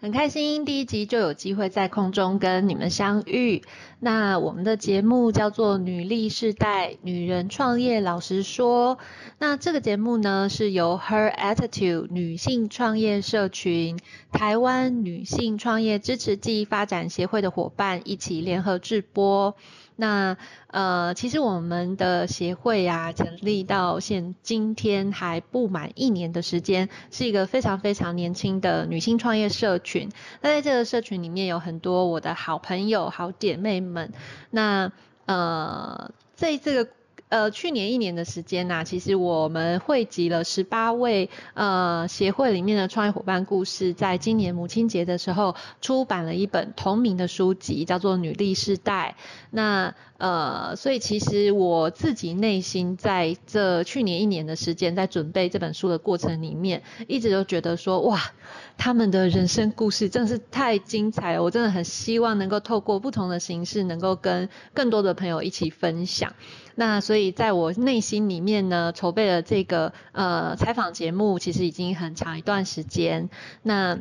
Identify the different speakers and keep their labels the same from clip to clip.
Speaker 1: 很开心，第一集就有机会在空中跟你们相遇。那我们的节目叫做《女力世代女人创业老实说》。那这个节目呢，是由 Her Attitude 女性创业社群、台湾女性创业支持暨发展协会的伙伴一起联合制播。那呃，其实我们的协会啊，成立到现今天还不满一年的时间，是一个非常非常年轻的女性创业社群。那在这个社群里面，有很多我的好朋友、好姐妹们。那呃，在这个。呃，去年一年的时间呐，其实我们汇集了十八位呃协会里面的创业伙伴故事，在今年母亲节的时候出版了一本同名的书籍，叫做《女力世代》。那呃，所以其实我自己内心在这去年一年的时间，在准备这本书的过程里面，一直都觉得说，哇，他们的人生故事真的是太精彩了，我真的很希望能够透过不同的形式，能够跟更多的朋友一起分享。那所以在我内心里面呢，筹备了这个呃采访节目，其实已经很长一段时间。那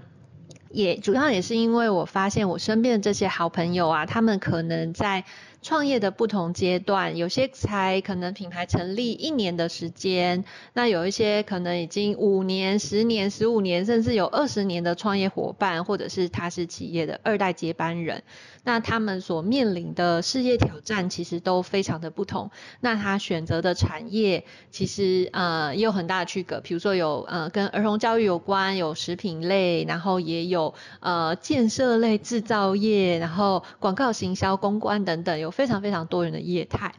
Speaker 1: 也主要也是因为我发现我身边的这些好朋友啊，他们可能在。创业的不同阶段，有些才可能品牌成立一年的时间，那有一些可能已经五年、十年、十五年，甚至有二十年的创业伙伴，或者是他是企业的二代接班人，那他们所面临的事业挑战其实都非常的不同。那他选择的产业其实呃也有很大的区隔，比如说有呃跟儿童教育有关，有食品类，然后也有呃建设类、制造业，然后广告行销、公关等等有。有非常非常多元的业态，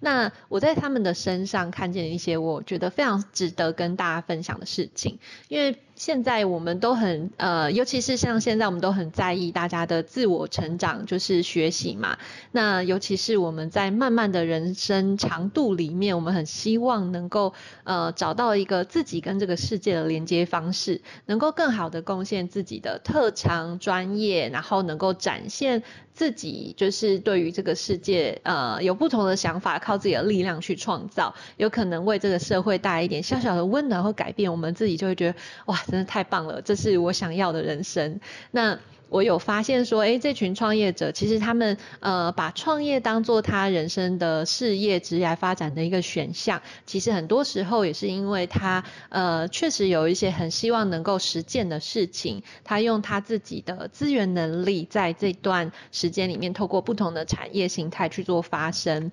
Speaker 1: 那我在他们的身上看见一些我觉得非常值得跟大家分享的事情，因为。现在我们都很呃，尤其是像现在我们都很在意大家的自我成长，就是学习嘛。那尤其是我们在慢慢的人生长度里面，我们很希望能够呃找到一个自己跟这个世界的连接方式，能够更好的贡献自己的特长专业，然后能够展现自己就是对于这个世界呃有不同的想法，靠自己的力量去创造，有可能为这个社会带来一点小小的温暖和改变，我们自己就会觉得哇。真的太棒了，这是我想要的人生。那。我有发现说，哎，这群创业者其实他们呃把创业当做他人生的事业、职业发展的一个选项。其实很多时候也是因为他呃确实有一些很希望能够实践的事情，他用他自己的资源能力，在这段时间里面透过不同的产业形态去做发生。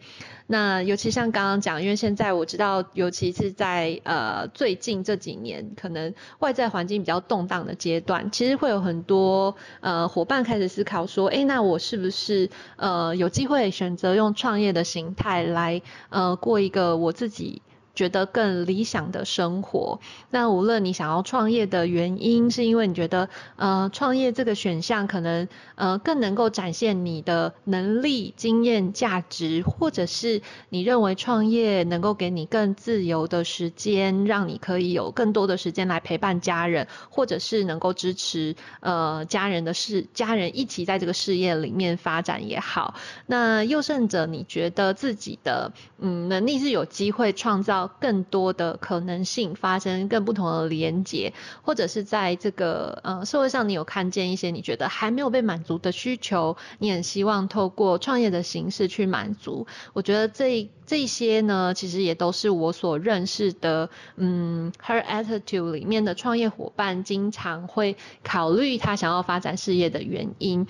Speaker 1: 那尤其像刚刚讲，因为现在我知道，尤其是在呃最近这几年，可能外在环境比较动荡的阶段，其实会有很多。呃伙伴开始思考说，哎，那我是不是呃有机会选择用创业的形态来呃过一个我自己。觉得更理想的生活。那无论你想要创业的原因，是因为你觉得呃创业这个选项可能呃更能够展现你的能力、经验、价值，或者是你认为创业能够给你更自由的时间，让你可以有更多的时间来陪伴家人，或者是能够支持呃家人的事，家人一起在这个事业里面发展也好。那又甚者，你觉得自己的嗯能力是有机会创造。更多的可能性发生更不同的连接，或者是在这个呃社会上，你有看见一些你觉得还没有被满足的需求，你很希望透过创业的形式去满足。我觉得这这些呢，其实也都是我所认识的，嗯，Her Attitude 里面的创业伙伴经常会考虑他想要发展事业的原因。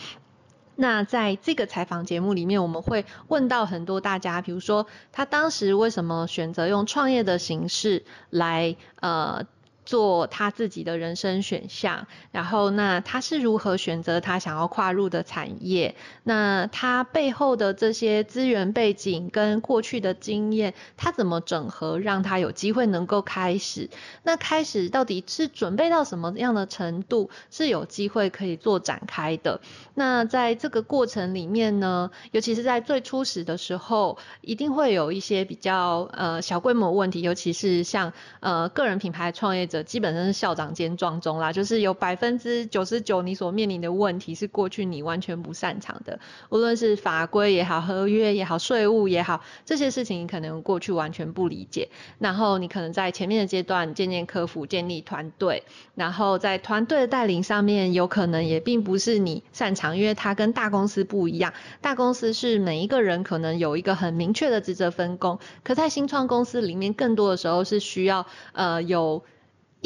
Speaker 1: 那在这个采访节目里面，我们会问到很多大家，比如说他当时为什么选择用创业的形式来呃做他自己的人生选项，然后那他是如何选择他想要跨入的产业？那他背后的这些资源背景跟过去的经验，他怎么整合，让他有机会能够开始？那开始到底是准备到什么样的程度，是有机会可以做展开的？那在这个过程里面呢，尤其是在最初始的时候，一定会有一些比较呃小规模问题，尤其是像呃个人品牌创业者。基本上是校长兼撞钟啦，就是有百分之九十九你所面临的问题是过去你完全不擅长的，无论是法规也好、合约也好、税务也好，这些事情你可能过去完全不理解。然后你可能在前面的阶段渐渐克服、建立团队，然后在团队的带领上面，有可能也并不是你擅长，因为它跟大公司不一样。大公司是每一个人可能有一个很明确的职责分工，可在新创公司里面，更多的时候是需要呃有。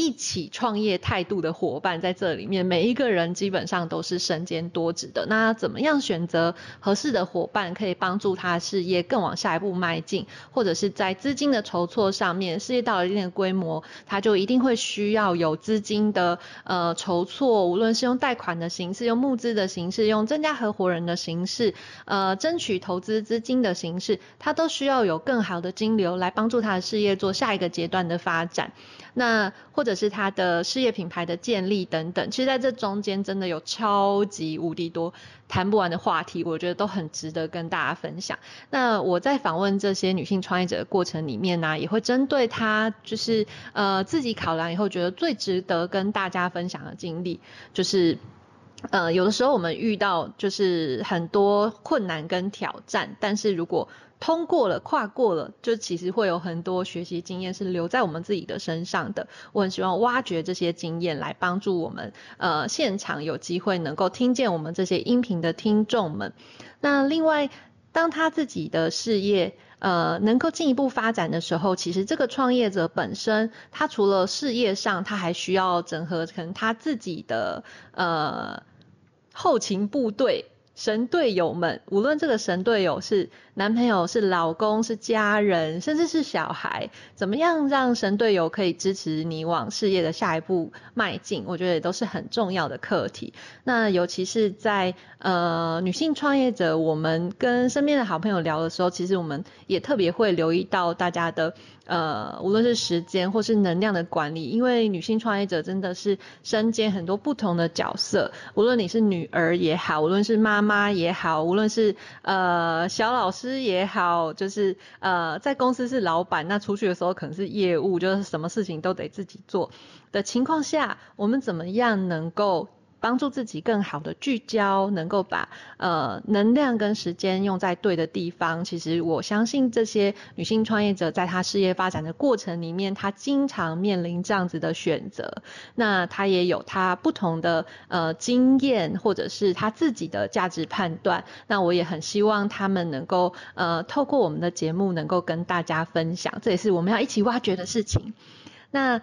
Speaker 1: 一起创业态度的伙伴在这里面，每一个人基本上都是身兼多职的。那怎么样选择合适的伙伴，可以帮助他事业更往下一步迈进，或者是在资金的筹措上面，事业到了一定的规模，他就一定会需要有资金的呃筹措，无论是用贷款的形式、用募资的形式、用增加合伙人的形式，呃，争取投资资金的形式，他都需要有更好的金流来帮助他的事业做下一个阶段的发展。那或者是他的事业品牌的建立等等，其实在这中间真的有超级无敌多谈不完的话题，我觉得都很值得跟大家分享。那我在访问这些女性创业者的过程里面呢，也会针对她就是呃自己考量以后觉得最值得跟大家分享的经历，就是呃有的时候我们遇到就是很多困难跟挑战，但是如果通过了，跨过了，就其实会有很多学习经验是留在我们自己的身上的。我很希望挖掘这些经验来帮助我们，呃，现场有机会能够听见我们这些音频的听众们。那另外，当他自己的事业呃能够进一步发展的时候，其实这个创业者本身，他除了事业上，他还需要整合可能他自己的呃后勤部队。神队友们，无论这个神队友是男朋友、是老公、是家人，甚至是小孩，怎么样让神队友可以支持你往事业的下一步迈进？我觉得也都是很重要的课题。那尤其是在呃女性创业者，我们跟身边的好朋友聊的时候，其实我们也特别会留意到大家的。呃，无论是时间或是能量的管理，因为女性创业者真的是身兼很多不同的角色，无论你是女儿也好，无论是妈妈妈也好，无论是呃小老师也好，就是呃在公司是老板，那出去的时候可能是业务，就是什么事情都得自己做的情况下，我们怎么样能够？帮助自己更好的聚焦，能够把呃能量跟时间用在对的地方。其实我相信这些女性创业者在她事业发展的过程里面，她经常面临这样子的选择。那她也有她不同的呃经验，或者是她自己的价值判断。那我也很希望她们能够呃透过我们的节目，能够跟大家分享。这也是我们要一起挖掘的事情。那。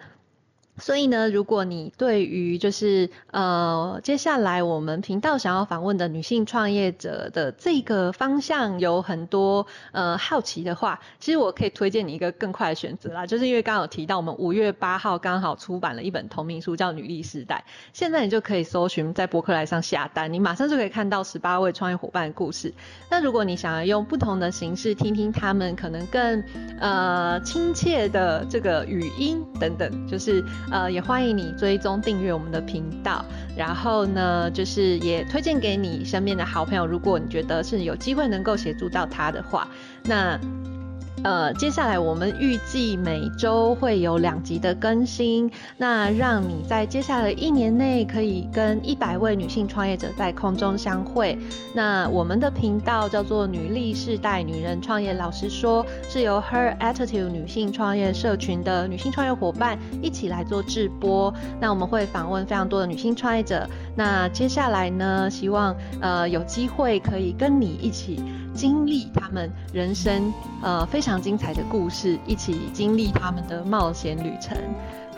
Speaker 1: 所以呢，如果你对于就是呃接下来我们频道想要访问的女性创业者的这个方向有很多呃好奇的话，其实我可以推荐你一个更快的选择啦，就是因为刚刚有提到我们五月八号刚好出版了一本同名书叫《女力时代》，现在你就可以搜寻在博客来上下单，你马上就可以看到十八位创业伙伴的故事。那如果你想要用不同的形式听听他们可能更呃亲切的这个语音等等，就是。呃，也欢迎你追踪订阅我们的频道，然后呢，就是也推荐给你身边的好朋友，如果你觉得是有机会能够协助到他的话，那。呃，接下来我们预计每周会有两集的更新，那让你在接下来一年内可以跟一百位女性创业者在空中相会。那我们的频道叫做女力世代女人创业，老实说是由 Her Attitude 女性创业社群的女性创业伙伴一起来做直播。那我们会访问非常多的女性创业者。那接下来呢，希望呃有机会可以跟你一起。经历他们人生呃非常精彩的故事，一起经历他们的冒险旅程。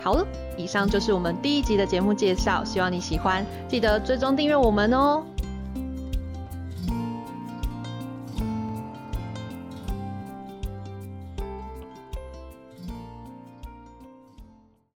Speaker 1: 好了，以上就是我们第一集的节目介绍，希望你喜欢，记得追踪订阅我们哦。